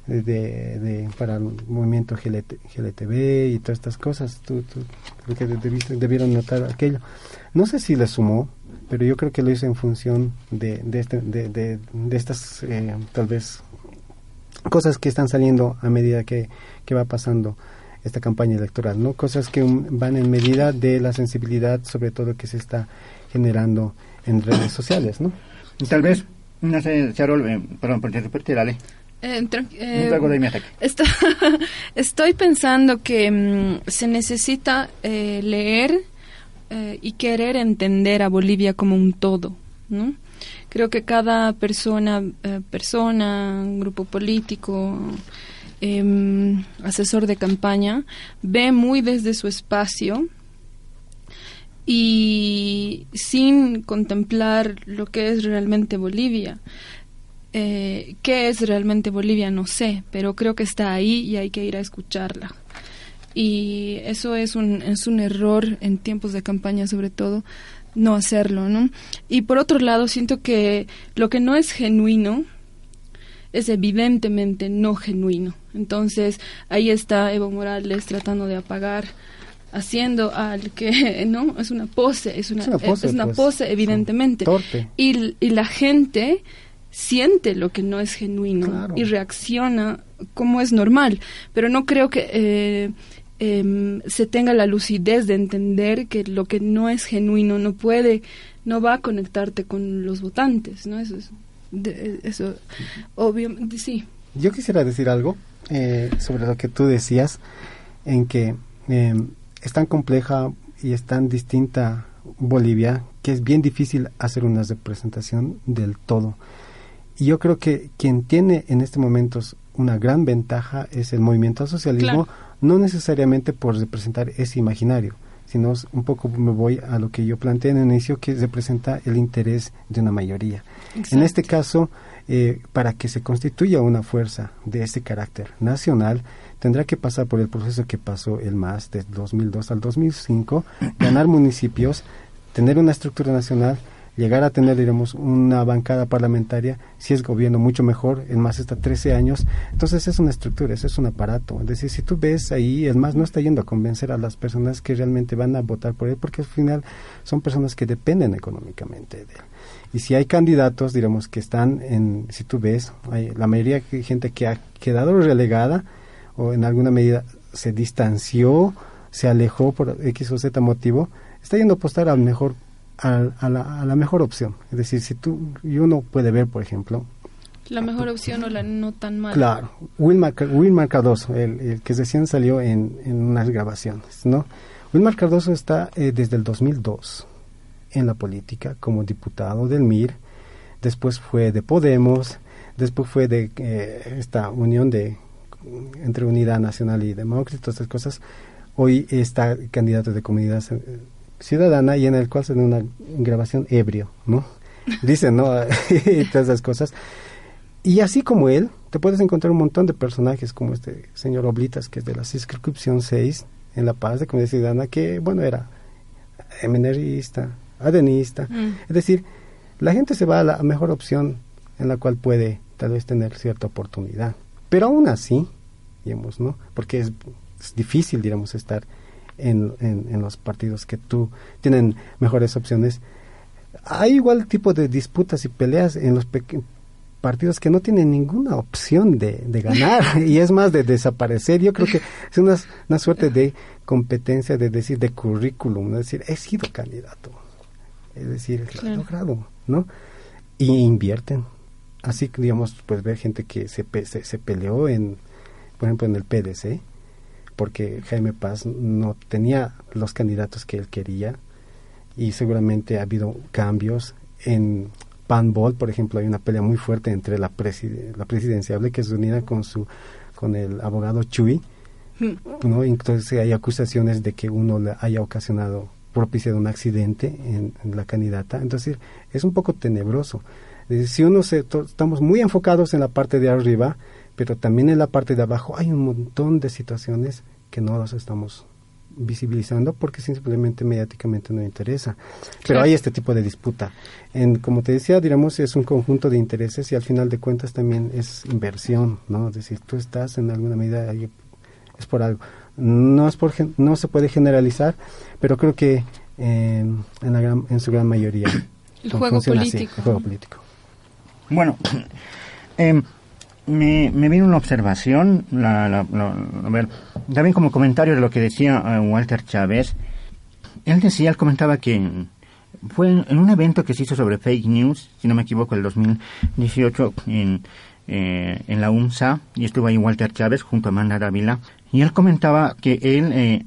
de, de, para el movimiento GLT, GLTV y todas estas cosas. Tú, tú creo que debiste- debieron notar aquello. No sé si le sumó, pero yo creo que lo hizo en función de, de, este- de, de- de estas, eh, tal vez, cosas que están saliendo a medida que, que va pasando esta campaña electoral, ¿no? Cosas que van en medida de la sensibilidad, sobre todo que se está generando en redes sociales, ¿no? Tal vez, no sé, Charol, eh, perdón por interrumpirte, dale. Eh, eh, esto- estoy pensando que mm, se necesita eh, leer eh, y querer entender a Bolivia como un todo, ¿no? Creo que cada persona, eh, persona, grupo político, em, asesor de campaña, ve muy desde su espacio y sin contemplar lo que es realmente Bolivia. Eh, ¿Qué es realmente Bolivia? No sé, pero creo que está ahí y hay que ir a escucharla. Y eso es un, es un error en tiempos de campaña, sobre todo, no hacerlo, ¿no? Y por otro lado, siento que lo que no es genuino es evidentemente no genuino. Entonces, ahí está Evo Morales tratando de apagar haciendo al que no es una pose es una, Es una pose, es una pues, pose evidentemente. torpe. y, y la gente siente lo que no es genuino Claro. y reacciona como es normal. Pero no creo que eh, em, se tenga la lucidez de entender que lo que no es genuino no puede no va a conectarte con los votantes no eso es de- eso obviamente sí. Yo quisiera decir algo eh, sobre lo que tú decías, en que eh, es tan compleja y es tan distinta Bolivia que es bien difícil hacer una representación del todo. Y yo creo que quien tiene en este momento una gran ventaja es el movimiento al socialismo, Claro. no necesariamente por representar ese imaginario, sino un poco me voy a lo que yo planteé en el inicio, que representa el interés de una mayoría. En este caso, eh, para que se constituya una fuerza de ese carácter nacional, tendrá que pasar por el proceso que pasó el MAS desde 2002 al 2005, ganar municipios, tener una estructura nacional, llegar a tener, digamos, una bancada parlamentaria, si es gobierno mucho mejor, el MAS está 13 años, entonces es una estructura, es un aparato, es decir, si tú ves ahí, el MAS no está yendo a convencer a las personas que realmente van a votar por él, porque al final son personas que dependen económicamente de él. Y si hay candidatos, digamos, que están en, si tú ves, hay la mayoría de gente que ha quedado relegada o en alguna medida se distanció, se alejó por X o Z motivo, está yendo a apostar al mejor, al- a, la, a la mejor opción. Es decir, si tú, y uno puede ver, por ejemplo, la mejor opción o la no tan mala Claro, Wilmar, Wilmar Cardoso, el, el que recién salió en, en unas grabaciones, ¿no? Wilmar Cardoso está eh, desde el 2002 en la política como diputado del MIR, después fue de Podemos, después fue de eh, esta unión de entre Unidad Nacional y Demócrata, todas estas cosas. Hoy está candidato de comunidad ciudadana y en el cual se da una grabación ebrio, ¿no? Dicen, ¿no? y todas esas cosas. Y así como él, te puedes encontrar un montón de personajes como este señor Oblitas, que es de la circunscripción 6 en La Paz de Comunidad Ciudadana, que, bueno, era MNRista, adenista. Mm. Es decir, la gente se va a la mejor opción en la cual puede tal vez tener cierta oportunidad. Pero aún así, digamos, ¿no? Porque es, es difícil, digamos, estar en, en, en los partidos que tú tienen mejores opciones. Hay igual tipo de disputas y peleas en los partidos que no tienen ninguna opción de, de ganar y es más de desaparecer. Yo creo que es una, una suerte de competencia, de decir, de currículum, ¿no? es decir, he sido candidato, es decir, lo he logrado, ¿no? Y invierten. Así que, digamos, pues ver gente que se, se, se peleó en, por ejemplo, en el PDC, porque Jaime Paz no tenía los candidatos que él quería y seguramente ha habido cambios en Panbol, por ejemplo, hay una pelea muy fuerte entre la, preside- la presidenciable que es unida con su con el abogado Chuy, ¿no? Entonces hay acusaciones de que uno le haya ocasionado propiciado un accidente en, en la candidata, entonces es un poco tenebroso. Eh, si uno se, estamos muy enfocados en la parte de arriba, pero también en la parte de abajo hay un montón de situaciones que no las estamos visibilizando porque simplemente mediáticamente no interesa. Pero hay este tipo de disputa. En, como te decía, diríamos, es un conjunto de intereses y al final de cuentas también es inversión, ¿no? Es decir, tú estás en alguna medida es por algo. No, es por, no se puede generalizar, pero creo que eh, en, la gran- en su gran mayoría El juego así, el juego político. Bueno, em, me, me vino una observación, la, la- la- también como comentario de lo que decía eh, Walter Chávez. Él decía, él comentaba que fue en, un evento que se hizo sobre fake news, si no me equivoco, el 2018 en, eh, en la UNSA, y estuvo ahí Walter Chávez junto a Amanda Dávila, y él comentaba que él eh,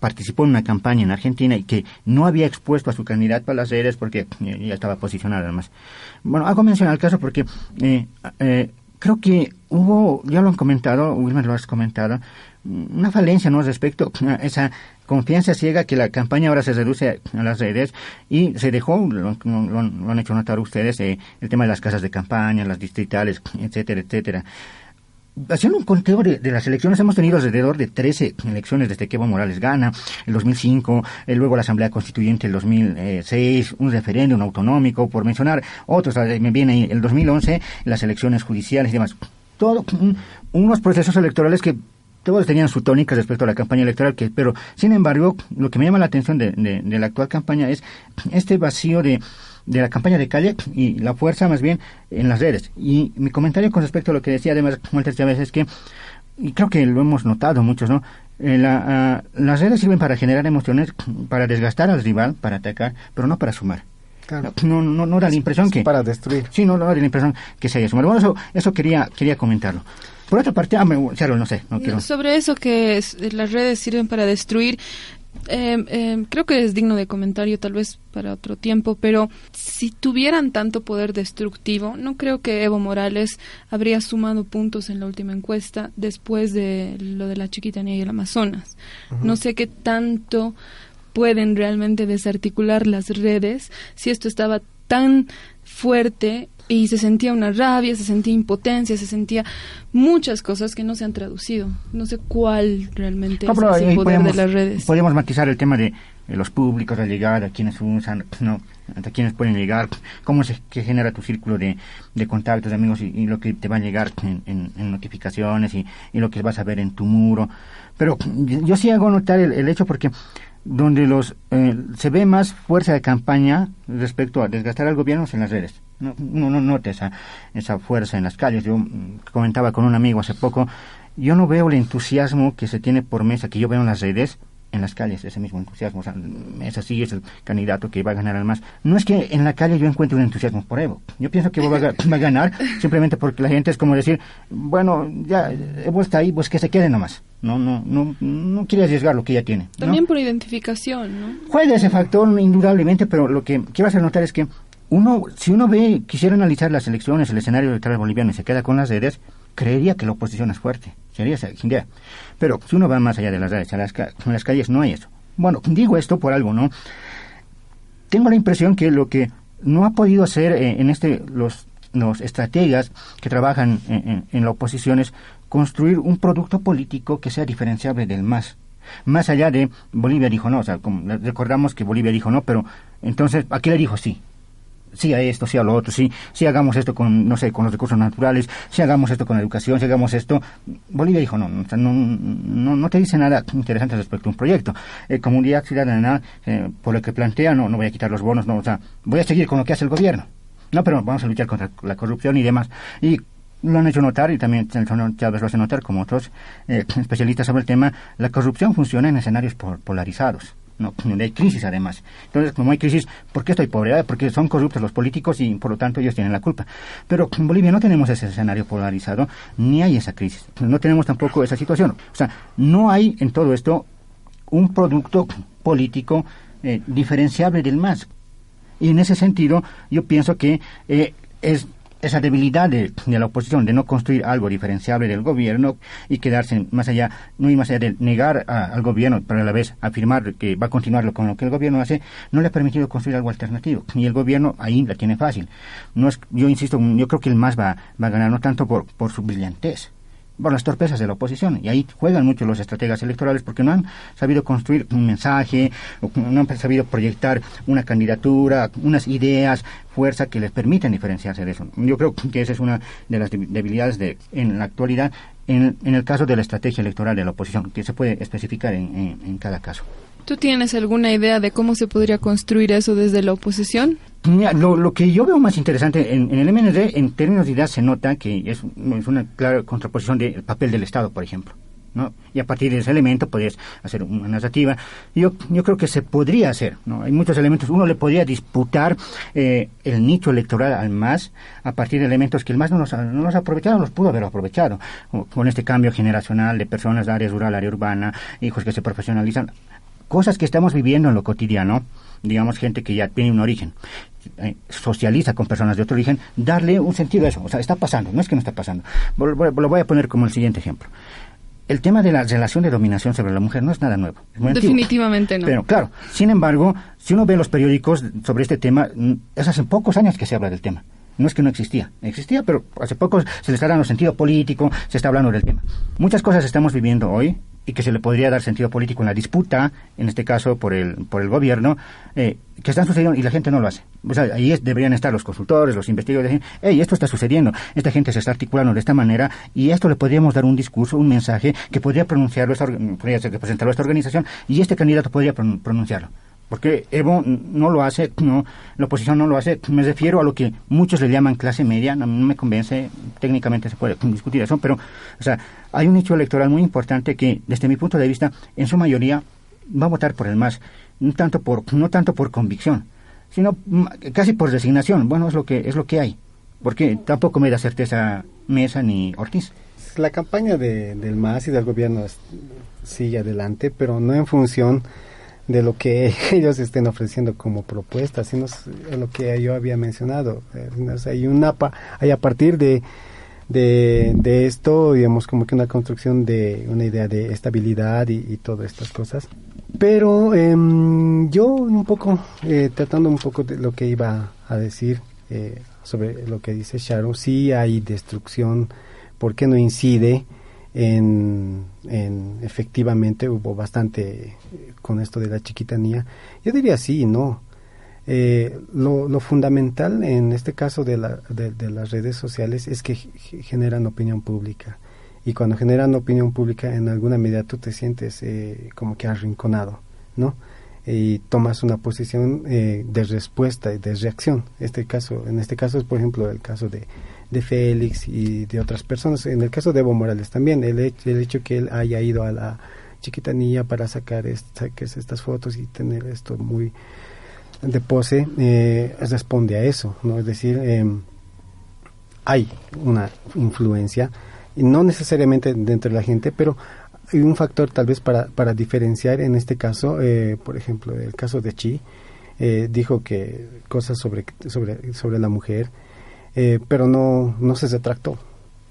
participó en una campaña en Argentina y que no había expuesto a su candidato a las redes porque eh, ya estaba posicionado además. Bueno, hago mención al caso porque eh, eh, creo que hubo, ya lo han comentado, Wilmer lo has comentado, una falencia ¿no? respecto a esa confianza ciega que la campaña ahora se reduce a las redes y se dejó, lo, lo- lo han hecho notar ustedes, eh, el tema de las casas de campaña, las distritales, etcétera, etcétera. Haciendo un conteo de, de las elecciones, hemos tenido alrededor de 13 elecciones desde que Evo Morales gana, el 2005, eh, luego la Asamblea Constituyente el 2006, un referéndum autonómico, por mencionar otros, eh, me viene el 2011, las elecciones judiciales y demás. Todo, un- unos procesos electorales que todos tenían su tónica respecto a la campaña electoral, que, pero sin embargo, lo que me llama la atención de, de- de la actual campaña es este vacío de, de la campaña de calle y la fuerza más bien en las redes. Y mi comentario con respecto a lo que decía además Walter Chávez es que, y creo que lo hemos notado muchos, ¿no? Eh, la, ah, las redes sirven para generar emociones, para desgastar al rival, para atacar, pero no para sumar. Claro. No, no, no da la impresión que... Para destruir. Sí, no, no da la impresión que se haya sumado. Bueno, eso, eso quería, quería comentarlo. Por otra parte, ah, me, Charo, no sé, no quiero... Sobre eso que es- las redes sirven para destruir, eh, eh, creo que es digno de comentario tal vez para otro tiempo, pero si tuvieran tanto poder destructivo, no creo que Evo Morales habría sumado puntos en la última encuesta después de lo de la chiquitanía y el Amazonas. No sé qué tanto pueden realmente desarticular las redes si esto estaba tan fuerte y se sentía una rabia, se sentía impotencia, se sentía muchas cosas que no se han traducido. No sé cuál realmente No, es pero ahí poder podemos, de las redes. podemos matizar el tema de, de los públicos, la llegada, quienes usan, no, hasta quienes pueden llegar, cómo se que genera tu círculo de, de contactos, de amigos y, y lo que te va a llegar en, en- en notificaciones y, y lo que vas a ver en tu muro. Pero yo yo sí hago notar el, el hecho porque donde los eh, se ve más fuerza de campaña respecto a desgastar al gobierno en las redes. No nota esa, esa fuerza en las calles. Yo mm, comentaba con un amigo hace poco, yo no veo el entusiasmo que se tiene por mesa, que yo veo en las redes, en las calles, ese mismo entusiasmo. O sea, es así, es el candidato que va a ganar al más. No es que en la calle yo encuentre un entusiasmo por Evo. Yo pienso que Evo va a, ga- va a ganar simplemente porque la gente es como decir, bueno, ya Evo está ahí, pues que se quede nomás. No, no, no, no quiere arriesgar lo que ya tiene. ¿no? También por identificación, ¿no? Juega ese factor indudablemente, pero lo que quiero hacer notar es que uno, si uno ve, quisiera analizar las elecciones, el escenario electoral boliviano y se queda con las redes, creería que la oposición es fuerte. Sería. Pero si uno va más allá de las redes, en las calles no hay eso. Bueno, digo esto por algo, ¿no? Tengo la impresión que lo que no ha podido hacer eh, en este los los estrategas que trabajan en, en- la oposición es construir un producto político que sea diferenciable del más. Más allá de Bolivia dijo no, o sea, como recordamos que Bolivia dijo no, pero entonces, ¿a qué le dijo sí? Sí a esto, sí a lo otro, sí, sí hagamos esto con, no sé, con los recursos naturales, sí hagamos esto con la educación, sí hagamos esto. Bolivia dijo no, no, no, no te dice nada interesante respecto a un proyecto. Eh, comunidad ciudadana, eh, por lo que plantea, no, no voy a quitar los bonos, no, o sea, voy a seguir con lo que hace el gobierno. No, pero vamos a luchar contra la corrupción y demás. Y lo han hecho notar, y también Chávez lo hace notar, como otros eh, especialistas sobre el tema, la corrupción funciona en escenarios por- polarizados. No, hay crisis además. Entonces, como hay crisis, ¿por qué estoy pobre? Porque son corruptos los políticos y por lo tanto ellos tienen la culpa. Pero en Bolivia no tenemos ese escenario polarizado, ni hay esa crisis. No tenemos tampoco esa situación. O sea, no hay en todo esto un producto político eh, diferenciable del más. Y en ese sentido, yo pienso que eh, es esa debilidad de, la oposición de no construir algo diferenciable del gobierno y quedarse más allá, no ir más allá de negar a, al gobierno, pero a la vez afirmar que va a continuar con lo que el gobierno hace, no le ha permitido construir algo alternativo. Y el gobierno ahí la tiene fácil. No es, yo insisto, yo creo que el MAS va, va a ganar no tanto por, por su brillantez, por las torpezas de la oposición. Y ahí juegan mucho los estrategas electorales porque no han sabido construir un mensaje, no han sabido proyectar una candidatura, unas ideas, fuerza que les permiten diferenciarse de eso. Yo creo que esa es una de las debilidades de, en la actualidad en, en el caso de la estrategia electoral de la oposición, que se puede especificar en, en, en cada caso. ¿Tú tienes alguna idea de cómo se podría construir eso desde la oposición? Lo, que yo veo más interesante en, el MND, en términos de ideas, se nota que es, una clara contraposición del papel del Estado, por ejemplo. ¿no? Y a partir de ese elemento podrías hacer una narrativa. Yo, yo creo que se podría hacer, ¿no? Hay muchos elementos. Uno le podría disputar eh, el nicho electoral al MAS a partir de elementos que el MAS no los, no los aprovechado, los pudo haber aprovechado. Con este cambio generacional de personas de área rural, área urbana, hijos que se profesionalizan. Cosas que estamos viviendo en lo cotidiano, digamos, gente que ya tiene un origen, eh, socializa con personas de otro origen, darle un sentido a eso. O sea, está pasando, no es que no está pasando. Lo voy a poner como el siguiente ejemplo el tema de la relación de dominación sobre la mujer no es nada nuevo. Es muy Definitivamente antiguo. no. Pero claro, sin embargo, si uno ve los periódicos sobre este tema, es hace pocos años que se habla del tema. No es que no existía, existía, pero hace poco se le está dando sentido político, se está hablando del tema. Muchas cosas estamos viviendo hoy y que se le podría dar sentido político en la disputa, en este caso por el, por el gobierno, eh, que están sucediendo y la gente no lo hace. O sea, ahí es, deberían estar los consultores, los investigadores, hey, esto está sucediendo, esta gente se está articulando de esta manera y esto le podríamos dar un discurso, un mensaje que podría pronunciarlo, esta, podría representarlo esta organización y este candidato podría pronunciarlo porque Evo no lo hace, no, la oposición no lo hace, me refiero a lo que muchos le llaman clase media, no, no, me convence, técnicamente se puede discutir eso, pero, o sea, hay un nicho electoral muy importante que, desde mi punto de vista, en su mayoría va a votar por el MAS, no tanto por, no tanto por convicción, sino casi por designación, bueno, es lo que, es lo que hay, porque tampoco me da certeza Mesa ni Ortiz. La campaña de, del MAS y del gobierno sigue adelante, pero no en función de lo que ellos estén ofreciendo como propuesta, sino lo que yo había mencionado. O sea, hay una hay a partir de, de, de, esto, digamos, como que una construcción de una idea de estabilidad y, y todas estas cosas. Pero eh, yo un poco, eh, tratando un poco de lo que iba a decir eh, sobre lo que dice Sharon, sí hay destrucción, ¿por qué no incide? En, en, efectivamente hubo bastante con esto de la chiquitanía. Yo diría sí, no. Eh, lo, lo, fundamental en este caso de, la, de, de, las redes sociales es que generan opinión pública. Y cuando generan opinión pública, en alguna medida tú te sientes eh, como que arrinconado, ¿no? Y tomas una posición eh, de respuesta y de reacción. Este caso, en este caso es, por ejemplo, el caso de, de Félix y de otras personas. En el caso de Evo Morales también, el, hecho, el hecho que él haya ido a la chiquitanía para sacar esta, estas fotos y tener esto muy de pose, eh, responde a eso, ¿no? Es decir, eh, hay una influencia, no necesariamente dentro de la gente, pero hay un factor tal vez para, para diferenciar en este caso, eh, por ejemplo, el caso de Chi, dijo que cosas sobre, sobre, sobre la mujer, eh, pero no, no se retractó,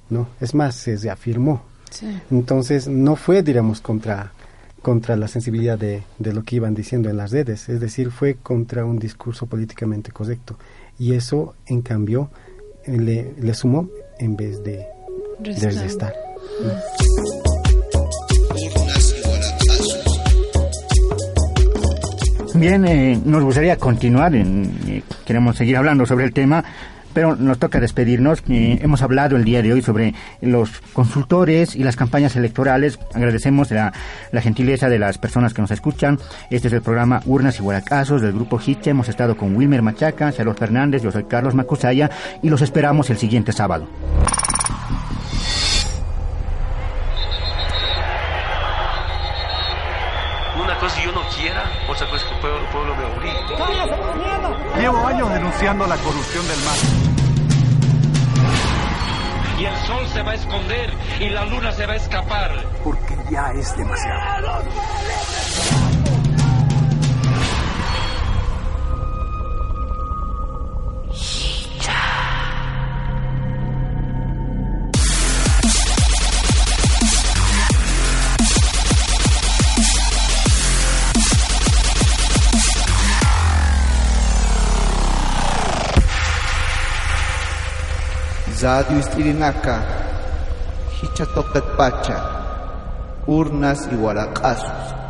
¿no? Es más, se reafirmó. Sí. Entonces, no fue, diríamos, contra, contra la sensibilidad de, de, lo que iban diciendo en las redes, es decir, fue contra un discurso políticamente correcto. Y eso, en cambio, le, le sumó en vez de, de restar. Bien, eh, nos gustaría continuar, en, eh, queremos seguir hablando sobre el tema, pero nos toca despedirnos. Eh, hemos hablado el día de hoy sobre los consultores y las campañas electorales. Agradecemos la, gentileza de las personas que nos escuchan. Este es el programa Urnas y Huaracazos del Grupo Hiche. Hemos estado con Wilmer Machaca, Charlotte Fernández, yo soy Carlos Macusaya y los esperamos el siguiente sábado. Una cosa yo no quiera, otra cosa que el pueblo, el me obligue. Llevo años denunciando la corrupción del mar. Y el sol se va a esconder y la luna se va a escapar. Porque ya es demasiado. Radio Istirinaka, Hichatoket Pacha, Urnas y Huaracazos.